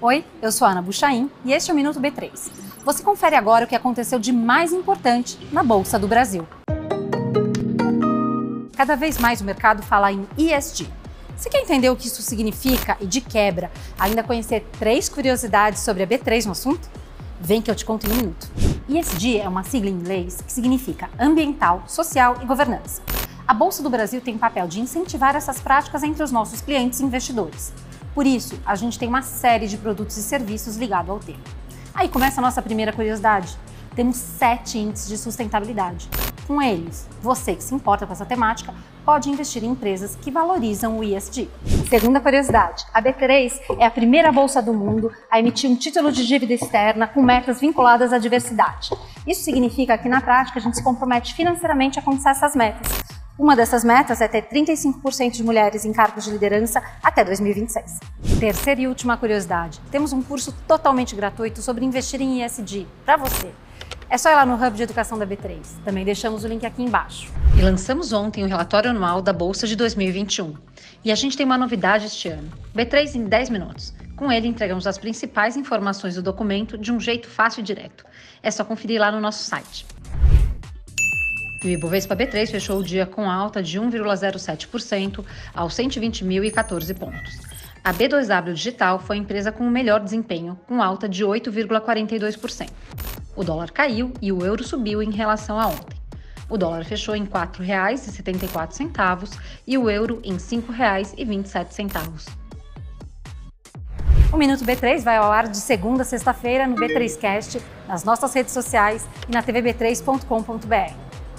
Oi, eu sou Ana Buchaim e este é o Minuto B3. Você confere agora o que aconteceu de mais importante na Bolsa do Brasil. Cada vez mais o mercado fala em ESG. Você quer entender o que isso significa e, de quebra, ainda conhecer três curiosidades sobre a B3 no assunto? Vem que eu te conto em um minuto. ESG é uma sigla em inglês que significa ambiental, social e governança. A Bolsa do Brasil tem o papel de incentivar essas práticas entre os nossos clientes e investidores. Por isso, a gente tem uma série de produtos e serviços ligados ao tema. Aí começa a nossa primeira curiosidade. Temos sete índices de sustentabilidade. Com eles, você que se importa com essa temática pode investir em empresas que valorizam o ESG. Segunda curiosidade: a B3 é a primeira bolsa do mundo a emitir um título de dívida externa com metas vinculadas à diversidade. Isso significa que, na prática, a gente se compromete financeiramente a alcançar essas metas. Uma dessas metas é ter 35% de mulheres em cargos de liderança até 2026. Terceira e última curiosidade: temos um curso totalmente gratuito sobre investir em ESG para você. É só ir lá no Hub de Educação da B3. Também deixamos o link aqui embaixo. E lançamos ontem o relatório anual da Bolsa de 2021. E a gente tem uma novidade este ano: B3 em 10 minutos. Com ele, entregamos as principais informações do documento de um jeito fácil e direto. É só conferir lá no nosso site. E o Ibovespa B3 fechou o dia com alta de 1,07% aos 120.014 pontos. A B2W Digital foi a empresa com o melhor desempenho, com alta de 8,42%. O dólar caiu e o euro subiu em relação a ontem. O dólar fechou em R$ 4,74 e o euro em R$ 5,27. O Minuto B3 vai ao ar de segunda a sexta-feira no B3Cast, nas nossas redes sociais e na tvb3.com.br.